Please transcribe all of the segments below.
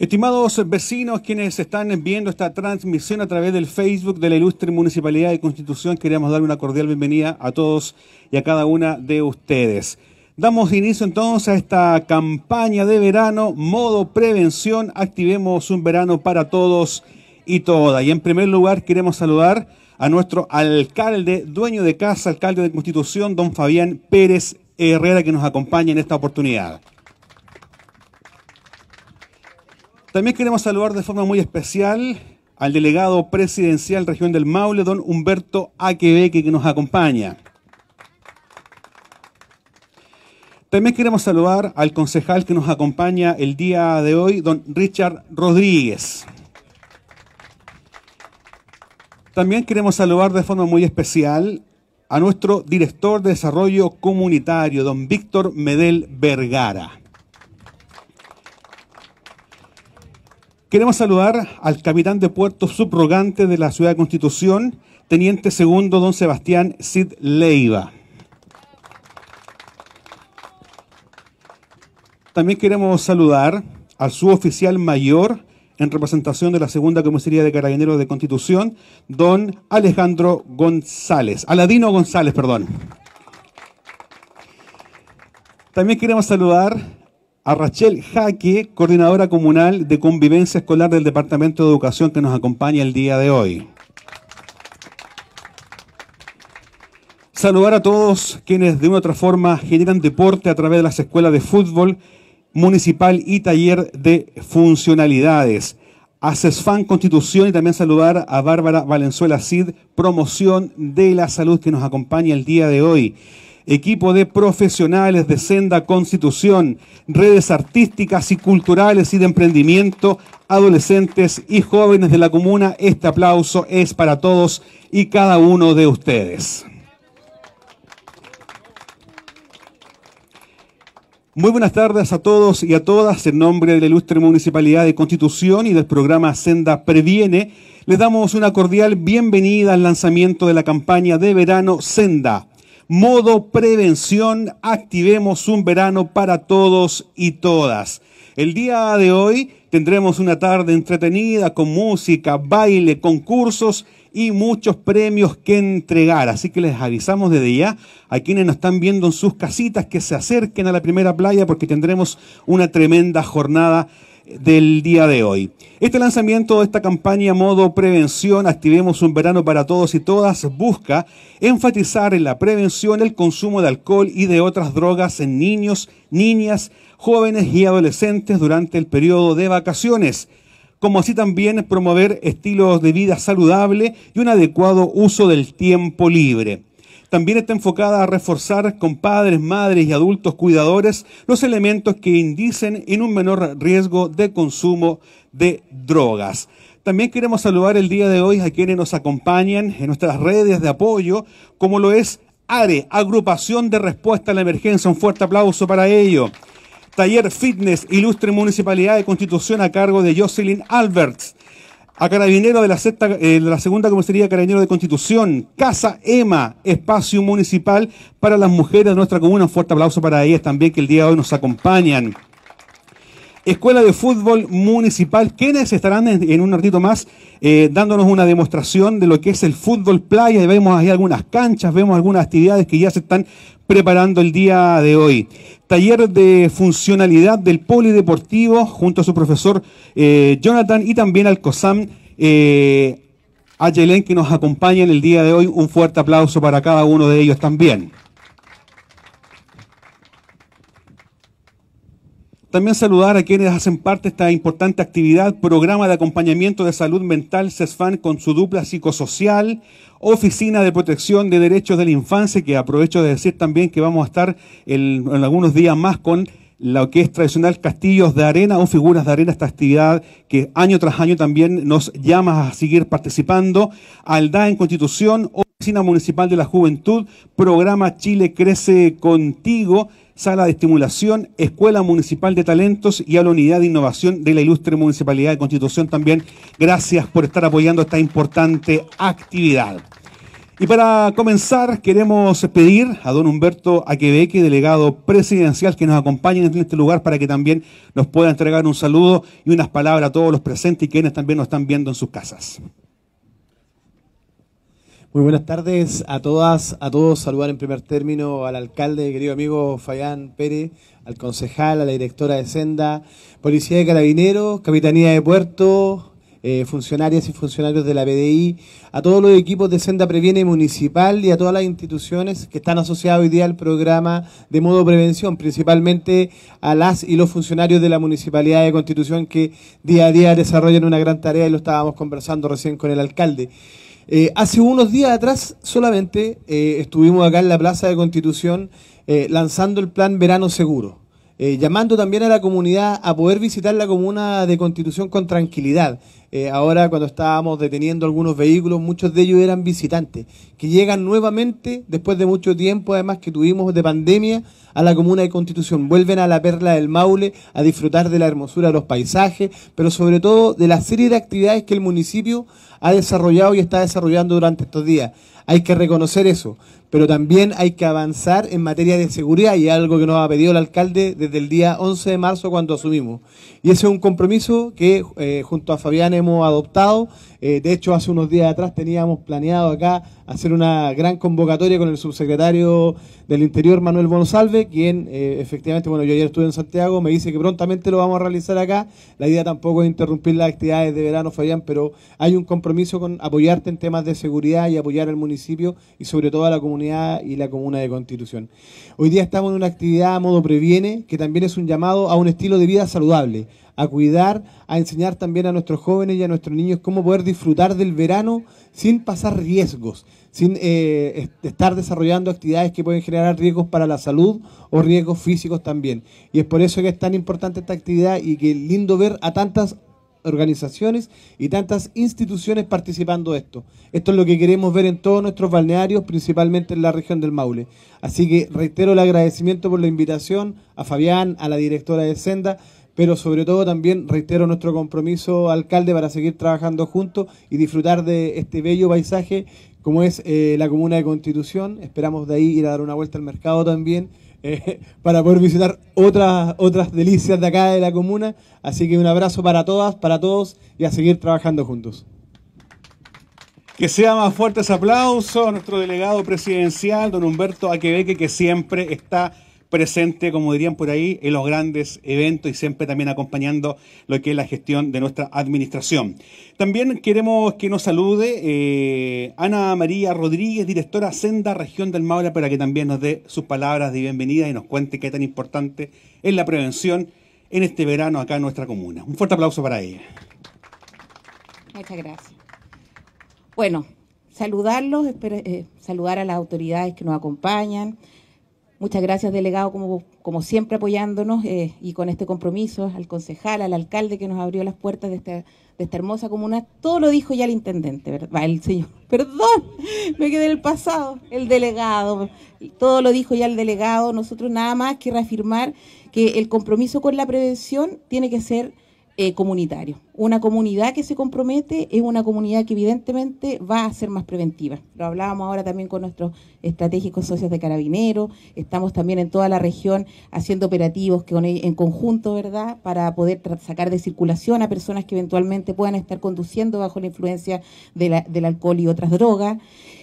Estimados vecinos, quienes están viendo esta transmisión a través del Facebook de la Ilustre Municipalidad de Constitución, queremos dar una cordial bienvenida a todos y a cada una de ustedes. Damos inicio entonces a esta campaña de verano, modo prevención, activemos un verano para todos y todas. Y en primer lugar queremos saludar a nuestro alcalde, dueño de casa, alcalde de Constitución, don Fabián Pérez Herrera, que nos acompaña en esta oportunidad. También queremos saludar de forma muy especial al delegado presidencial región del Maule, don Humberto Aquebeque, que nos acompaña. También queremos saludar al concejal que nos acompaña el día de hoy, don Richard Rodríguez. También queremos saludar de forma muy especial a nuestro director de desarrollo comunitario, don Víctor Medel Vergara. Queremos saludar al capitán de puerto subrogante de la Ciudad de Constitución, teniente segundo don Sebastián Cid Leiva. También queremos saludar al suboficial mayor en representación de la segunda comisaría de carabineros de Constitución, don Alejandro González, Aladino González, perdón. También queremos saludar a Rachel Jaque, coordinadora comunal de convivencia escolar del Departamento de Educación que nos acompaña el día de hoy. Saludar a todos quienes de una u otra forma generan deporte a través de las escuelas de fútbol municipal y taller de funcionalidades. A CESFAN Constitución y también saludar a Bárbara Valenzuela Cid, promoción de la salud que nos acompaña el día de hoy equipo de profesionales de Senda Constitución, redes artísticas y culturales y de emprendimiento, adolescentes y jóvenes de la comuna. Este aplauso es para todos y cada uno de ustedes. Muy buenas tardes a todos y a todas. En nombre de la ilustre Municipalidad de Constitución y del programa Senda Previene, les damos una cordial bienvenida al lanzamiento de la campaña de verano Senda modo prevención, activemos un verano para todos y todas. El día de hoy tendremos una tarde entretenida con música, baile, concursos y muchos premios que entregar. Así que les avisamos desde ya a quienes nos están viendo en sus casitas que se acerquen a la primera playa porque tendremos una tremenda jornada del día de hoy. Este lanzamiento de esta campaña modo prevención, activemos un verano para todos y todas, busca enfatizar en la prevención el consumo de alcohol y de otras drogas en niños, niñas, jóvenes y adolescentes durante el periodo de vacaciones, como así también promover estilos de vida saludable y un adecuado uso del tiempo libre. También está enfocada a reforzar con padres, madres y adultos cuidadores los elementos que indicen en un menor riesgo de consumo de drogas. También queremos saludar el día de hoy a quienes nos acompañan en nuestras redes de apoyo, como lo es ARE, Agrupación de Respuesta a la Emergencia. Un fuerte aplauso para ello. Taller Fitness, Ilustre Municipalidad de Constitución a cargo de Jocelyn Alberts a Carabinero de la, eh, de la Segunda Comisaría de Carabineros de Constitución, Casa EMA, espacio municipal para las mujeres de nuestra comuna. Un fuerte aplauso para ellas también que el día de hoy nos acompañan. Escuela de Fútbol Municipal, quienes estarán en, un ratito más eh, dándonos una demostración de lo que es el fútbol playa. Vemos ahí algunas canchas, vemos algunas actividades que ya se están preparando el día de hoy. Taller de funcionalidad del polideportivo junto a su profesor eh, Jonathan y también al COSAM eh, Ayelen que nos acompaña en el día de hoy. Un fuerte aplauso para cada uno de ellos también. También saludar a quienes hacen parte de esta importante actividad, programa de acompañamiento de salud mental CESFAN con su dupla psicosocial, Oficina de Protección de Derechos de la Infancia, que aprovecho de decir también que vamos a estar en, algunos días más con lo que es tradicional Castillos de Arena o Figuras de Arena, esta actividad que año tras año también nos llama a seguir participando. ALDA en Constitución, Oficina Municipal de la Juventud, Programa Chile Crece Contigo, Sala de Estimulación, Escuela Municipal de Talentos y a la Unidad de Innovación de la Ilustre Municipalidad de Constitución también. Gracias por estar apoyando esta importante actividad. Y para comenzar, queremos pedir a don Humberto Aquebeque, delegado presidencial, que nos acompañe en este lugar para que también nos pueda entregar un saludo y unas palabras a todos los presentes y quienes también nos están viendo en sus casas. Muy buenas tardes a todas, a todos. Saludar en primer término al alcalde, querido amigo Fayán Pérez, al concejal, a la directora de Senda, Policía de Carabineros, Capitanía de Puerto, eh, funcionarias y funcionarios de la PDI, a todos los equipos de Senda Previene Municipal y a todas las instituciones que están asociadas hoy día al programa de modo prevención, principalmente a las y los funcionarios de la Municipalidad de Constitución que día a día desarrollan una gran tarea y lo estábamos conversando recién con el alcalde. Eh, hace unos días atrás solamente eh, estuvimos acá en la Plaza de Constitución lanzando el plan Verano Seguro. llamando también a la comunidad a poder visitar la comuna de Constitución con tranquilidad. Eh, ahora cuando estábamos deteniendo algunos vehículos, muchos de ellos eran visitantes, que llegan nuevamente, después de mucho tiempo, además que tuvimos de pandemia, a la comuna de Constitución. Vuelven a la perla del Maule a disfrutar de la hermosura de los paisajes, pero sobre todo de la serie de actividades que el municipio ha desarrollado y está desarrollando durante estos días. Hay que reconocer eso, pero también hay que avanzar en materia de seguridad y algo que nos ha pedido el alcalde desde el día 11 de marzo cuando asumimos. Y ese es un compromiso que eh, junto a Fabián hemos adoptado. Eh, de hecho, hace unos días atrás teníamos planeado acá hacer una gran convocatoria con el subsecretario del Interior, Manuel Bonosalve, quien eh, efectivamente, bueno, yo ayer estuve en Santiago, me dice que prontamente lo vamos a realizar acá. La idea tampoco es interrumpir las actividades de verano, Fabián, pero hay un compromiso con apoyarte en temas de seguridad y apoyar al municipio y sobre todo a la comunidad y la comuna de Constitución. Hoy día estamos en una actividad a modo previene, que también es un llamado a un estilo de vida saludable a cuidar, a enseñar también a nuestros jóvenes y a nuestros niños cómo poder disfrutar del verano sin pasar riesgos, sin eh, estar desarrollando actividades que pueden generar riesgos para la salud o riesgos físicos también. Y es por eso que es tan importante esta actividad y que lindo ver a tantas organizaciones y tantas instituciones participando de esto. Esto es lo que queremos ver en todos nuestros balnearios, principalmente en la región del Maule. Así que reitero el agradecimiento por la invitación a Fabián, a la directora de Senda, pero sobre todo también reitero nuestro compromiso, alcalde, para seguir trabajando juntos y disfrutar de este bello paisaje como es eh, la comuna de Constitución. Esperamos de ahí ir a dar una vuelta al mercado también eh, para poder visitar otras, otras delicias de acá de la comuna. Así que un abrazo para todas, para todos y a seguir trabajando juntos. Que sea más fuerte ese aplauso a nuestro delegado presidencial, don Humberto Aquebeque, que siempre está presente, como dirían por ahí, en los grandes eventos y siempre también acompañando lo que es la gestión de nuestra administración. También queremos que nos salude eh, Ana María Rodríguez, directora Senda Región del Maule, para que también nos dé sus palabras de bienvenida y nos cuente qué tan importante es la prevención en este verano acá en nuestra comuna. Un fuerte aplauso para ella. Muchas gracias. Bueno, saludarlos, eh, saludar a las autoridades que nos acompañan, Muchas gracias, delegado, como, como siempre apoyándonos eh, y con este compromiso, al concejal, al alcalde que nos abrió las puertas de esta, de esta hermosa comuna. Todo lo dijo ya el intendente, ¿verdad? El señor, perdón, me quedé en el pasado, el delegado. Todo lo dijo ya el delegado. Nosotros nada más que reafirmar que el compromiso con la prevención tiene que ser eh, comunitario. Una comunidad que se compromete es una comunidad que evidentemente va a ser más preventiva. Lo hablábamos ahora también con nuestros estratégicos socios de carabineros, estamos también en toda la región haciendo operativos que en conjunto, ¿verdad?, para poder sacar de circulación a personas que eventualmente puedan estar conduciendo bajo la influencia del alcohol y otras drogas.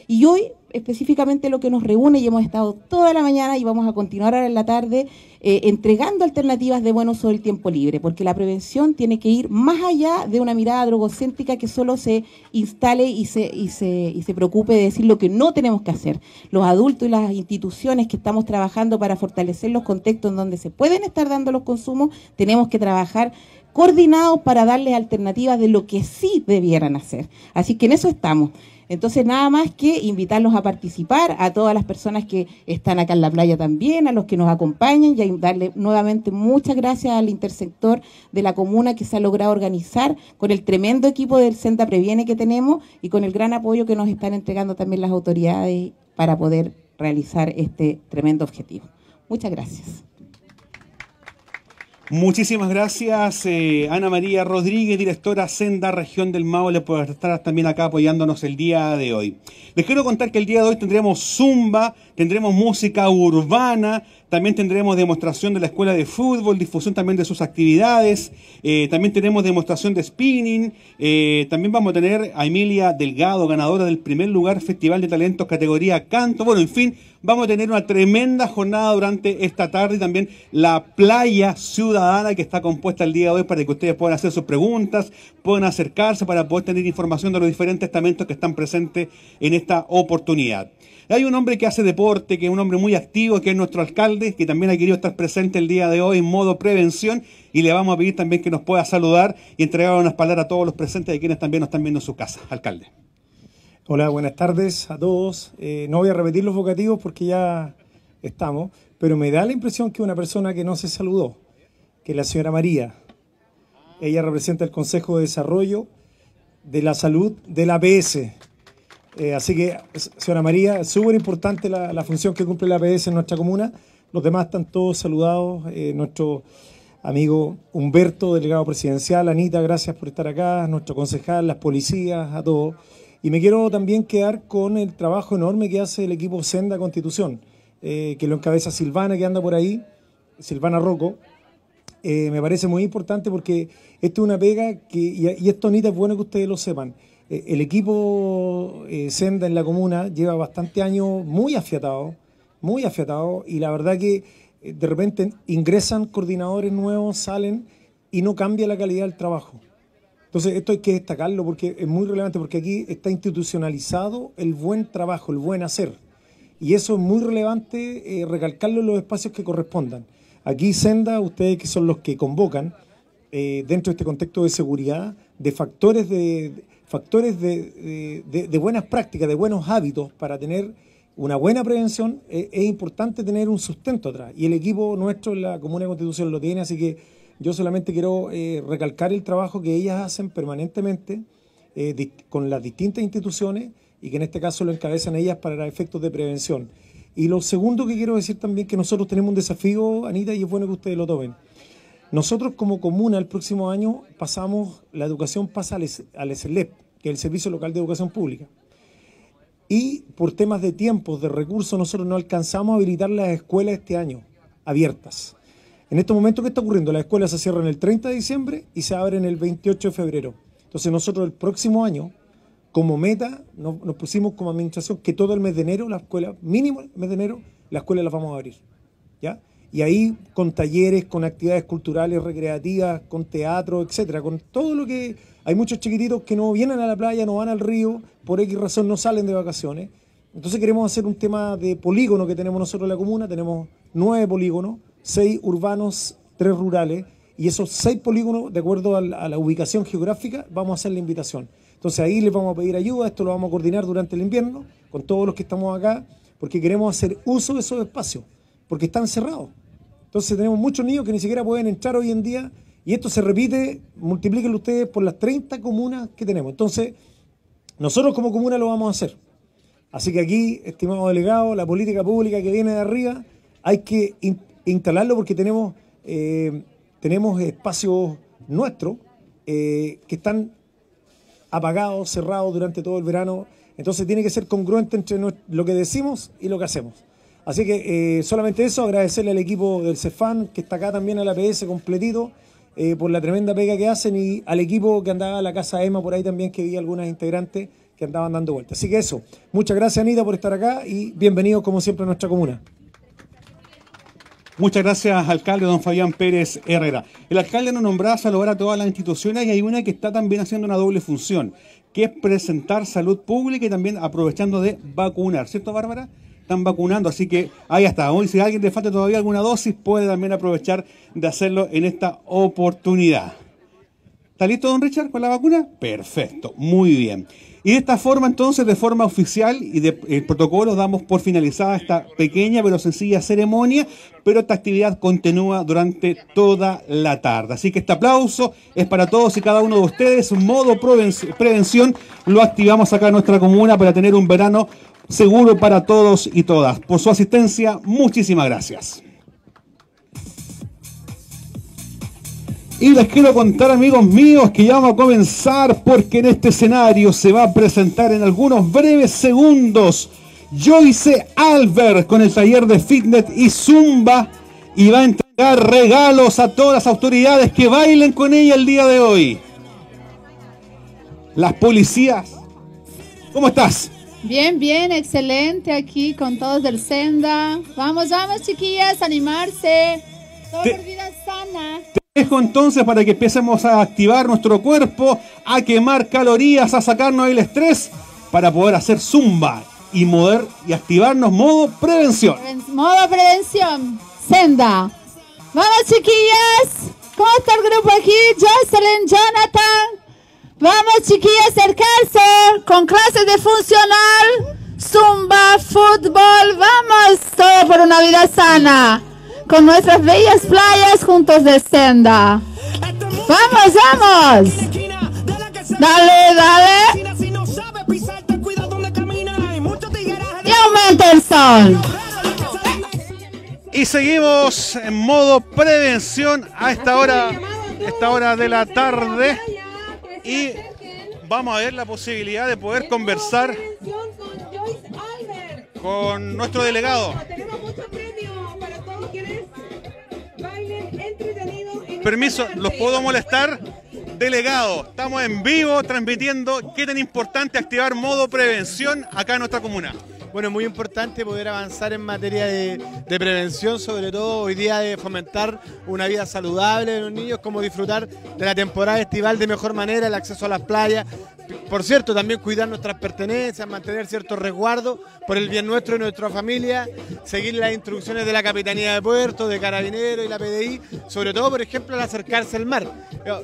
Y hoy específicamente lo que nos reúne y hemos estado toda la mañana y vamos a continuar ahora en la tarde eh, entregando alternativas de buen uso del tiempo libre, porque la prevención tiene que ir más allá de una mirada drogocéntrica que solo se instale y se, y se, y se preocupe de decir lo que no tenemos que hacer. Los adultos y las instituciones que estamos trabajando para fortalecer los contextos en donde se pueden estar dando los consumos, tenemos que trabajar coordinados para darles alternativas de lo que sí debieran hacer. Así que en eso estamos. Entonces, nada más que invitarlos a participar, a todas las personas que están acá en la playa también, a los que nos acompañan y darle nuevamente muchas gracias al intersector de la comuna que se ha logrado organizar con el tremendo equipo del Senda Previene que tenemos y con el gran apoyo que nos están entregando también las autoridades para poder realizar este tremendo objetivo. Muchas gracias. Muchísimas gracias, eh, Ana María Rodríguez, directora Senda Región del Maule, por estar también acá apoyándonos el día de hoy. Les quiero contar que el día de hoy tendremos zumba, tendremos música urbana, también tendremos demostración de la escuela de fútbol, difusión también de sus actividades. Eh, también tenemos demostración de spinning. Eh, también vamos a tener a Emilia Delgado, ganadora del primer lugar Festival de Talentos categoría canto. Bueno, en fin, vamos a tener una tremenda jornada durante esta tarde y también la playa ciudadana que está compuesta el día de hoy para que ustedes puedan hacer sus preguntas, puedan acercarse para poder tener información de los diferentes estamentos que están presentes en esta oportunidad. Hay un hombre que hace deporte, que es un hombre muy activo, que es nuestro alcalde, que también ha querido estar presente el día de hoy en modo prevención y le vamos a pedir también que nos pueda saludar y entregar unas palabras a todos los presentes y quienes también nos están viendo en su casa. Alcalde. Hola, buenas tardes a todos. Eh, no voy a repetir los vocativos porque ya estamos, pero me da la impresión que una persona que no se saludó, que es la señora María, ella representa el Consejo de Desarrollo de la Salud de la APS. Eh, así que, señora María, es súper importante la, función que cumple la APS en nuestra comuna. Los demás están todos saludados. Eh, nuestro amigo Humberto, delegado presidencial, Anita, gracias por estar acá, nuestro concejal, las policías, a todos. Y me quiero también quedar con el trabajo enorme que hace el equipo Senda Constitución, eh, que lo encabeza Silvana, que anda por ahí, Silvana Rocco. me parece muy importante porque esto es una pega que, y, y esto, Anita, es bueno que ustedes lo sepan. Eh, el equipo eh, Senda en la comuna lleva bastante años muy afiatado, muy afiatado, y la verdad que eh, de repente ingresan coordinadores nuevos, salen y no cambia la calidad del trabajo. Entonces esto hay que destacarlo porque es muy relevante, porque aquí está institucionalizado el buen trabajo, el buen hacer. Y eso es muy relevante recalcarlo en los espacios que correspondan. Aquí Senda, ustedes que son los que convocan, dentro de este contexto de seguridad, de factores de, factores de, buenas prácticas, de buenos hábitos para tener una buena prevención, eh, es importante tener un sustento atrás. Y el equipo nuestro en la Comuna de Constitución lo tiene, así que yo solamente quiero eh, recalcar el trabajo que ellas hacen permanentemente eh, con las distintas instituciones y que en este caso lo encabezan ellas para efectos de prevención. Y lo segundo que quiero decir también que nosotros tenemos un desafío, Anita, y es bueno que ustedes lo tomen. Nosotros como comuna el próximo año pasamos, la educación pasa al, SLEP, que es el Servicio Local de Educación Pública. Y por temas de tiempos, de recursos, nosotros no alcanzamos a habilitar las escuelas este año, abiertas. En este momento, ¿qué está ocurriendo? Las escuelas se cierran el 30 de diciembre y se abren el 28 de febrero. Entonces nosotros el próximo año, como meta, nos, pusimos como administración que todo el mes de enero, la escuela, mínimo el mes de enero, la escuela la vamos a abrir. ¿Ya? Y ahí con talleres, con actividades culturales, recreativas, con teatro, etcétera, con todo lo que hay muchos chiquititos que no vienen a la playa, no van al río, por X razón no salen de vacaciones. Entonces queremos hacer un tema de polígono que tenemos nosotros en la comuna, tenemos nueve polígonos, seis urbanos, tres rurales, y esos seis polígonos, de acuerdo a la, ubicación geográfica, vamos a hacer la invitación. Entonces ahí les vamos a pedir ayuda, esto lo vamos a coordinar durante el invierno con todos los que estamos acá, porque queremos hacer uso de esos espacios porque están cerrados. Entonces tenemos muchos niños que ni siquiera pueden entrar hoy en día y esto se repite, multiplíquenlo ustedes por las 30 comunas que tenemos. Entonces, nosotros como comuna lo vamos a hacer. Así que aquí, estimado delegado, la política pública que viene de arriba, hay que instalarlo porque tenemos, eh, tenemos espacios nuestros eh, que están apagados, cerrados durante todo el verano. Entonces tiene que ser congruente entre lo que decimos y lo que hacemos. Así que eh, solamente eso, agradecerle al equipo del CEFAN, que está acá también a la PS completito, eh, por la tremenda pega que hacen, y al equipo que andaba a la casa EMA por ahí también, que vi algunas integrantes que andaban dando vueltas. Así que eso, muchas gracias Anita por estar acá y bienvenidos como siempre a nuestra comuna. Muchas gracias, alcalde don Fabián Pérez Herrera. El alcalde nos nombraba saludar a todas las instituciones y hay una que está también haciendo una doble función, que es presentar salud pública y también aprovechando de vacunar, ¿cierto, Bárbara? Están vacunando, así que ahí está. Hoy si a alguien le falta todavía alguna dosis, puede también aprovechar de hacerlo en esta oportunidad. ¿Está listo, don Richard, con la vacuna? Perfecto, muy bien. Y de esta forma, entonces, de forma oficial y de el protocolo, damos por finalizada esta pequeña pero sencilla ceremonia, pero esta actividad continúa durante toda la tarde. Así que este aplauso es para todos y cada uno de ustedes. Modo prevención lo activamos acá en nuestra comuna para tener un verano seguro para todos y todas. Por su asistencia, muchísimas gracias. Y les quiero contar, amigos míos, que ya vamos a comenzar porque en este escenario se va a presentar en algunos breves segundos Joyce Albert con el taller de fitness y zumba y va a entregar regalos a todas las autoridades que bailen con ella el día de hoy. Las policías. ¿Cómo estás? Bien, bien, excelente aquí con todos del Senda. Vamos, vamos, chiquillas, animarse. Todo por vida sana. Te dejo entonces para que empecemos a activar nuestro cuerpo, a quemar calorías, a sacarnos el estrés para poder hacer zumba y mover y activarnos modo prevención. Preven- Modo prevención. Senda. Vamos, chiquillas. ¿Cómo está el grupo aquí? Jocelyn, Jonathan. Vamos, chiquillas, acercarse con clases de funcional, zumba, fútbol. Vamos, todo por una vida sana. Con nuestras bellas playas juntos de senda. Vamos, vamos. Dale, dale. Y aumenta el sol. Y seguimos en modo prevención a esta hora, esta hora de la tarde. Y vamos a ver la posibilidad de poder conversar con nuestro delegado. Tenemos muchos premios para todos quienes bailen entretenidos. en Permiso, ¿los puedo molestar? Delegado, estamos en vivo transmitiendo qué tan importante activar modo prevención acá en nuestra comuna. Bueno, es muy importante poder avanzar en materia de, prevención, sobre todo hoy día de fomentar una vida saludable de los niños, como disfrutar de la temporada estival de mejor manera, el acceso a las playas. Por cierto, también cuidar nuestras pertenencias, mantener cierto resguardo por el bien nuestro y nuestra familia, seguir las instrucciones de la Capitanía de Puerto, de Carabineros y la PDI, sobre todo, por ejemplo, al acercarse al mar.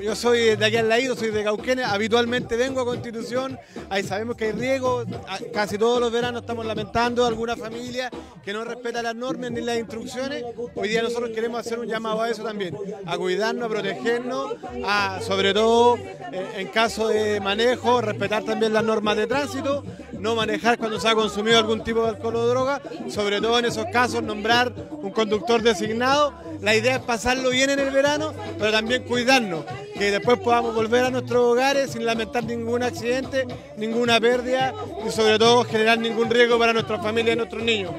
Yo, soy de aquí al lado, soy de Cauquenes, habitualmente vengo a Constitución, ahí sabemos que hay riesgo, a- casi todos los veranos estamos lamentando alguna familia que no respeta las normas ni las instrucciones. Hoy día nosotros queremos hacer un llamado a eso también, a cuidarnos, a protegernos, a, sobre todo eh, en caso de manejo, respetar también las normas de tránsito, no manejar cuando se ha consumido algún tipo de alcohol o droga, sobre todo en esos casos nombrar un conductor designado. La idea es pasarlo bien en el verano, pero también cuidarnos, que después podamos volver a nuestros hogares sin lamentar ningún accidente, ninguna pérdida y sobre todo generar ningún riesgo para nuestra familia y nuestros niños.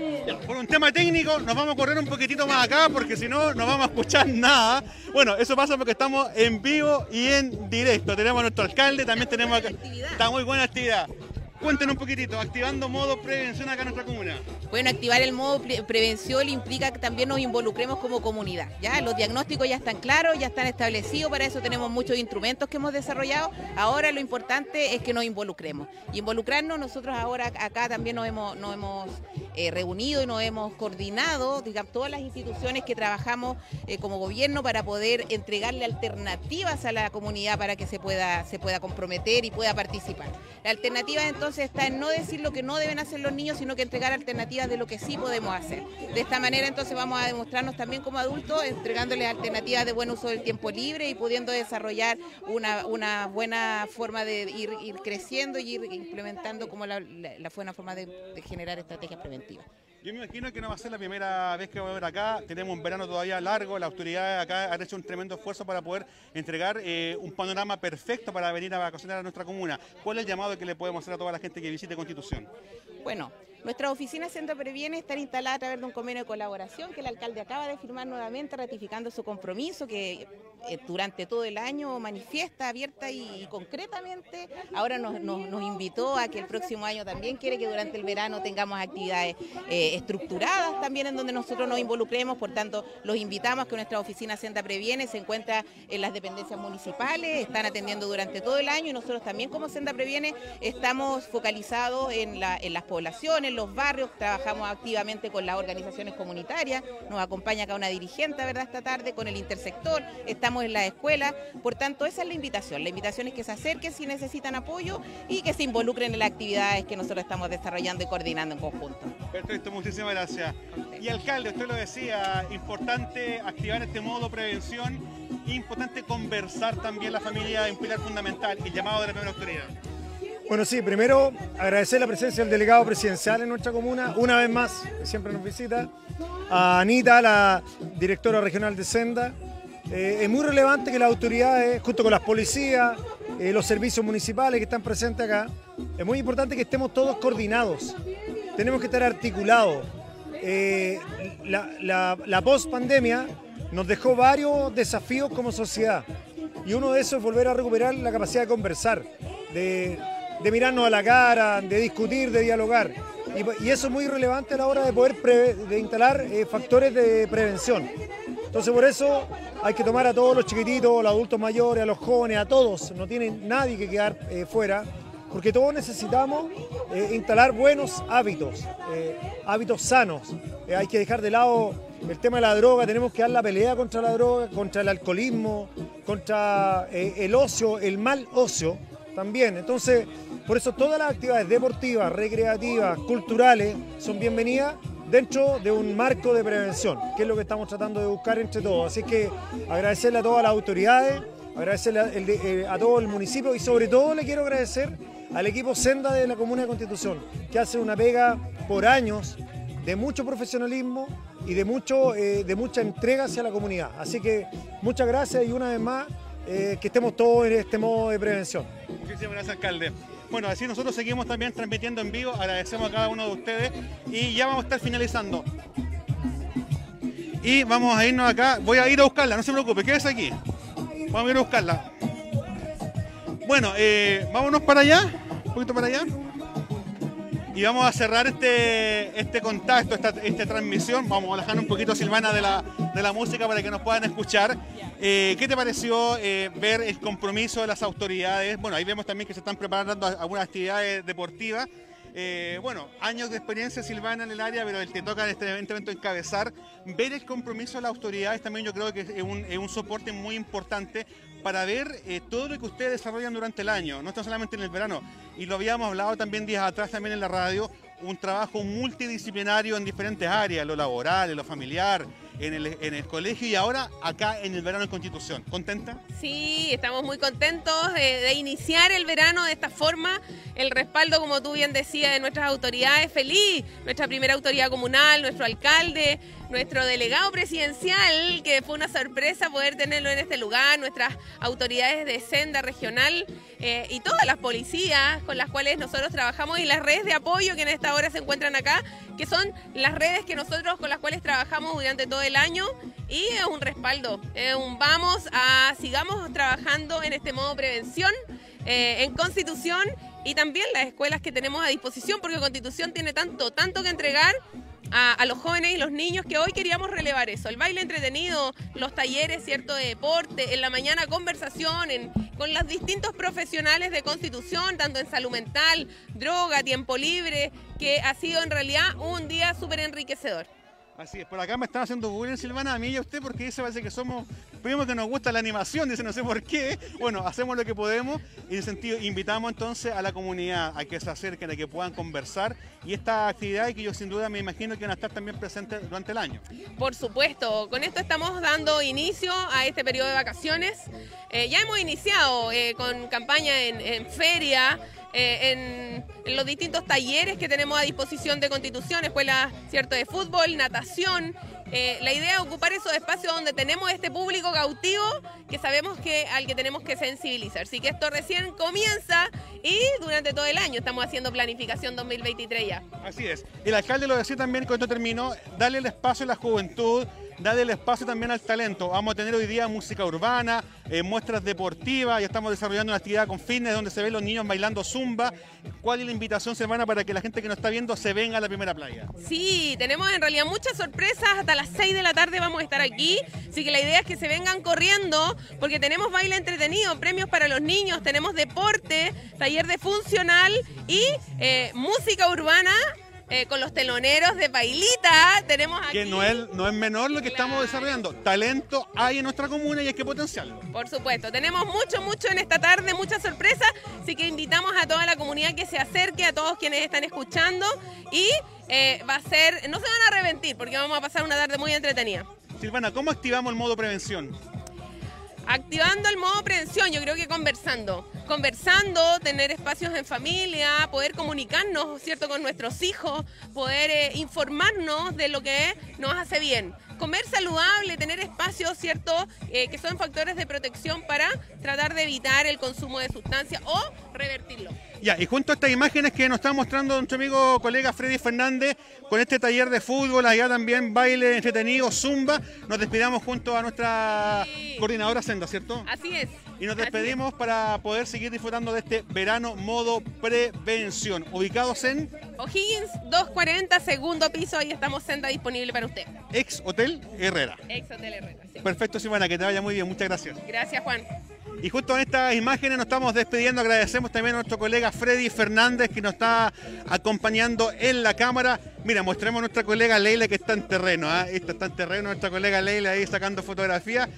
Por un tema técnico nos vamos a correr un poquitito más acá porque si no no vamos a escuchar nada. Bueno, eso pasa porque estamos en vivo y en directo. Tenemos a nuestro alcalde, también tenemos acá. Está muy buena actividad. Cuéntenos un poquitito, activando modo prevención acá en nuestra comuna. Bueno, activar el modo pre- prevención implica que también nos involucremos como comunidad. Ya los diagnósticos ya están claros, ya están establecidos, para eso tenemos muchos instrumentos que hemos desarrollado. Ahora lo importante es que nos involucremos. Involucrarnos, nosotros ahora acá también nos hemos, nos hemos eh, reunido y nos hemos coordinado, digamos, todas las instituciones que trabajamos eh, como gobierno para poder entregarle alternativas a la comunidad para que se pueda, se pueda comprometer y pueda participar. La alternativa entonces está en no decir lo que no deben hacer los niños, sino que entregar alternativas de lo que sí podemos hacer. De esta manera entonces vamos a demostrarnos también como adultos, entregándoles alternativas de buen uso del tiempo libre y pudiendo desarrollar una, buena forma de ir, creciendo y ir implementando como la, la- la buena forma de, de generar estrategias preventivas. Yo me imagino que no va a ser la primera vez que voy a ver acá. Tenemos un verano todavía largo. La autoridad acá ha hecho un tremendo esfuerzo para poder entregar eh, un panorama perfecto para venir a vacacionar a nuestra comuna. ¿Cuál es el llamado que le podemos hacer a toda la gente que visite Constitución? Bueno, nuestra oficina Centro Previene está instalada a través de un convenio de colaboración que el alcalde acaba de firmar nuevamente ratificando su compromiso que eh, durante todo el año manifiesta abierta y concretamente. Ahora nos, invitó a que el próximo año también quiere que durante el verano tengamos actividades eh, estructuradas también en donde nosotros nos involucremos, por tanto los invitamos a que nuestra oficina Senda Previene se encuentra en las dependencias municipales, están atendiendo durante todo el año y nosotros también como Senda Previene estamos focalizados en, en las poblaciones, los barrios, trabajamos activamente con las organizaciones comunitarias, nos acompaña acá una dirigente, ¿verdad?, esta tarde con el intersector, estamos en la escuela, por tanto esa es la invitación, la invitación es que se acerquen si necesitan apoyo y que se involucren en las actividades que nosotros estamos desarrollando y coordinando en conjunto. Perfecto, muchísimas gracias. Y alcalde, usted lo decía, importante activar este modo prevención, importante conversar también la familia, un pilar fundamental, el llamado de la primera autoridad. Bueno, sí, primero agradecer la presencia del delegado presidencial en nuestra comuna, una vez más, que siempre nos visita, a Anita, la directora regional de Senda, eh, es muy relevante que las autoridades, junto con las policías, eh, los servicios municipales que están presentes acá, es muy importante que estemos todos coordinados. Tenemos que estar articulados. Eh, la, la, post-pandemia nos dejó varios desafíos como sociedad. Y uno de esos es volver a recuperar la capacidad de conversar, de, de mirarnos a la cara, de discutir, de dialogar. Y, eso es muy relevante a la hora de poder de instalar eh, factores de prevención. Entonces por eso hay que tomar a todos los chiquititos, a los adultos mayores, a los jóvenes, a todos. No tiene nadie que quedar eh, fuera, porque todos necesitamos eh, instalar buenos hábitos, hábitos sanos. Hay que dejar de lado el tema de la droga, tenemos que dar la pelea contra la droga, contra el alcoholismo, contra el ocio, el mal ocio también. Entonces, por eso todas las actividades deportivas, recreativas, culturales son bienvenidas dentro de un marco de prevención, que es lo que estamos tratando de buscar entre todos. Así que agradecerle a todas las autoridades, agradecerle a, eh, todo el municipio y sobre todo le quiero agradecer al equipo Senda de la Comuna de Constitución, que hace una pega por años de mucho profesionalismo y de, mucho, eh, de mucha entrega hacia la comunidad. Así que muchas gracias y una vez más eh, que estemos todos en este modo de prevención. Muchísimas gracias, alcalde. Bueno, así nosotros seguimos también transmitiendo en vivo. Agradecemos a cada uno de ustedes y ya vamos a estar finalizando. Y vamos a irnos acá. Voy a ir a buscarla, no se preocupe, quédese aquí. Vamos a ir a buscarla. Bueno, eh, vámonos para allá, un poquito para allá. Y vamos a cerrar este, este contacto, esta, esta transmisión. Vamos a alejar un poquito, Silvana, de la, de la música para que nos puedan escuchar. Eh, ¿Qué te pareció eh, ver el compromiso de las autoridades? Bueno, ahí vemos también que se están preparando algunas actividades deportivas. Eh, bueno, años de experiencia, Silvana, en el área, pero el que toca en este evento encabezar, ver el compromiso de las autoridades también yo creo que es un, es un soporte muy importante para ver eh, todo lo que ustedes desarrollan durante el año, no está solamente en el verano. Y lo habíamos hablado también días atrás también en la radio, un trabajo multidisciplinario en diferentes áreas, lo laboral, lo familiar, en el, colegio y ahora acá en el verano en Constitución. ¿Contenta? Sí, estamos muy contentos de, de iniciar el verano de esta forma. El respaldo, como tú bien decías, de nuestras autoridades. Feliz, nuestra primera autoridad comunal, nuestro alcalde, nuestro delegado presidencial, que fue una sorpresa poder tenerlo en este lugar, nuestras autoridades de senda regional eh, y todas las policías con las cuales nosotros trabajamos y las redes de apoyo que en esta hora se encuentran acá, que son las redes que nosotros con las cuales trabajamos durante todo el año y es un respaldo, vamos a sigamos trabajando en este modo prevención eh, en Constitución y también las escuelas que tenemos a disposición porque Constitución tiene tanto, tanto que entregar a, los jóvenes y los niños que hoy queríamos relevar eso, el baile entretenido, los talleres, cierto, de deporte, en la mañana conversación con los distintos profesionales de Constitución, tanto en salud mental, droga, tiempo libre, que ha sido en realidad un día súper enriquecedor. Así es, por acá me están haciendo bullying, Silvana, a mí y a usted, porque dice parece que somos, primero que nos gusta la animación, dice no sé por qué. Bueno, hacemos lo que podemos y en ese sentido invitamos entonces a la comunidad a que se acerquen, a que puedan conversar y esta actividad que yo sin duda me imagino que van a estar también presentes durante el año. Por supuesto, con esto estamos dando inicio a este periodo de vacaciones. Eh, ya hemos iniciado eh, con campaña en, en feria, eh, en, los distintos talleres que tenemos a disposición de Constitución, escuelas cierto de fútbol, natación. Eh, la idea es ocupar esos espacios donde tenemos este público cautivo que sabemos que al que tenemos que sensibilizar. Así que esto recién comienza y durante todo el año estamos haciendo planificación 2023 ya. Así es. El alcalde lo decía también cuando terminó, darle el espacio a la juventud, darle el espacio también al talento. Vamos a tener hoy día música urbana, eh, muestras deportivas, ya estamos desarrollando una actividad con fitness donde se ven los niños bailando zumba. ¿Cuál es la invitación, semana para que la gente que nos está viendo se venga a la primera playa? Sí, tenemos en realidad muchas sorpresas. Hasta las 6 de la tarde vamos a estar aquí. Así que la idea es que se vengan corriendo porque tenemos baile entretenido, premios para los niños, tenemos deporte, taller de funcional y eh, música urbana. Eh, con los teloneros de Bailita tenemos aquí. Que no es, no es menor lo que estamos desarrollando. Talento hay en nuestra comuna y hay que potenciarlo. Por supuesto, tenemos mucho, mucho en esta tarde, muchas sorpresas, así que invitamos a toda la comunidad que se acerque, a todos quienes están escuchando y eh, va a ser, no se van a arrepentir porque vamos a pasar una tarde muy entretenida. Silvana, ¿cómo activamos el modo prevención? Activando el modo prevención, yo creo que conversando. Conversando, tener espacios en familia, poder comunicarnos, ¿cierto?, con nuestros hijos, poder eh, informarnos de lo que nos hace bien. comer saludable, tener espacios, ¿cierto? Eh, que son factores de protección para tratar de evitar el consumo de sustancias o revertirlo. Ya, y junto a estas imágenes que nos está mostrando nuestro amigo colega Freddy Fernández, con este taller de fútbol, allá también baile entretenido, zumba, nos despidamos junto a nuestra Sí. coordinadora Senda, ¿cierto? Así es. Y nos despedimos para poder seguir disfrutando de este verano modo prevención, ubicados en O'Higgins 240, segundo piso, ahí estamos senda disponible para usted. Ex Hotel Herrera. Ex Hotel Herrera. sí. Perfecto, Silvana, que te vaya muy bien, muchas gracias. Gracias, Juan. Y justo en estas imágenes nos estamos despidiendo. Agradecemos también a nuestro colega Freddy Fernández que nos está acompañando en la cámara. Mira, mostremos a nuestra colega Leila que está en terreno. ¿ah? Esta está en terreno, nuestra colega Leila ahí sacando fotografías.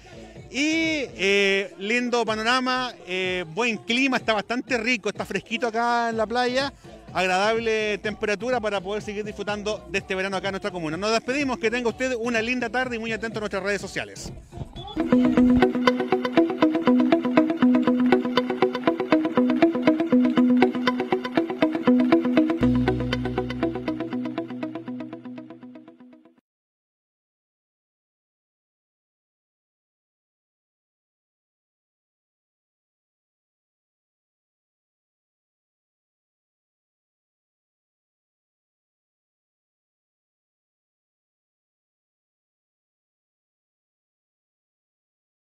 Y eh, lindo panorama, eh, buen clima, está bastante rico, está fresquito acá en la playa. Agradable temperatura para poder seguir disfrutando de este verano acá en nuestra comuna. Nos despedimos, que tenga usted una linda tarde y muy atento a nuestras redes sociales.